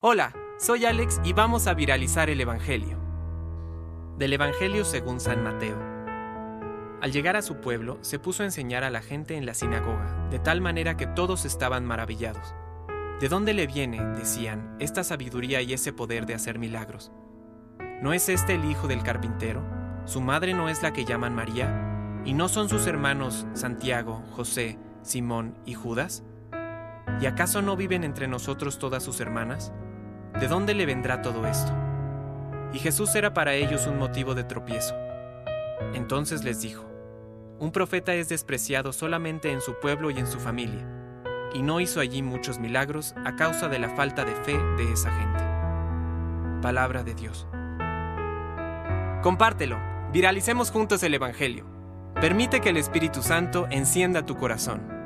Hola, soy Alex y vamos a viralizar el Evangelio. Del Evangelio según San Mateo. Al llegar a su pueblo, se puso a enseñar a la gente en la sinagoga, de tal manera que todos estaban maravillados. ¿De dónde le viene, decían, esta sabiduría y ese poder de hacer milagros? ¿No es este el hijo del carpintero? ¿Su madre no es la que llaman María? ¿Y no son sus hermanos Santiago, José, Simón y Judas? ¿Y acaso no viven entre nosotros todas sus hermanas? ¿De dónde le vendrá todo esto? Y Jesús era para ellos un motivo de tropiezo. Entonces les dijo, Un profeta es despreciado solamente en su pueblo y en su familia, y no hizo allí muchos milagros a causa de la falta de fe de esa gente. Palabra de Dios. Compártelo, viralicemos juntos el Evangelio. Permite que el Espíritu Santo encienda tu corazón.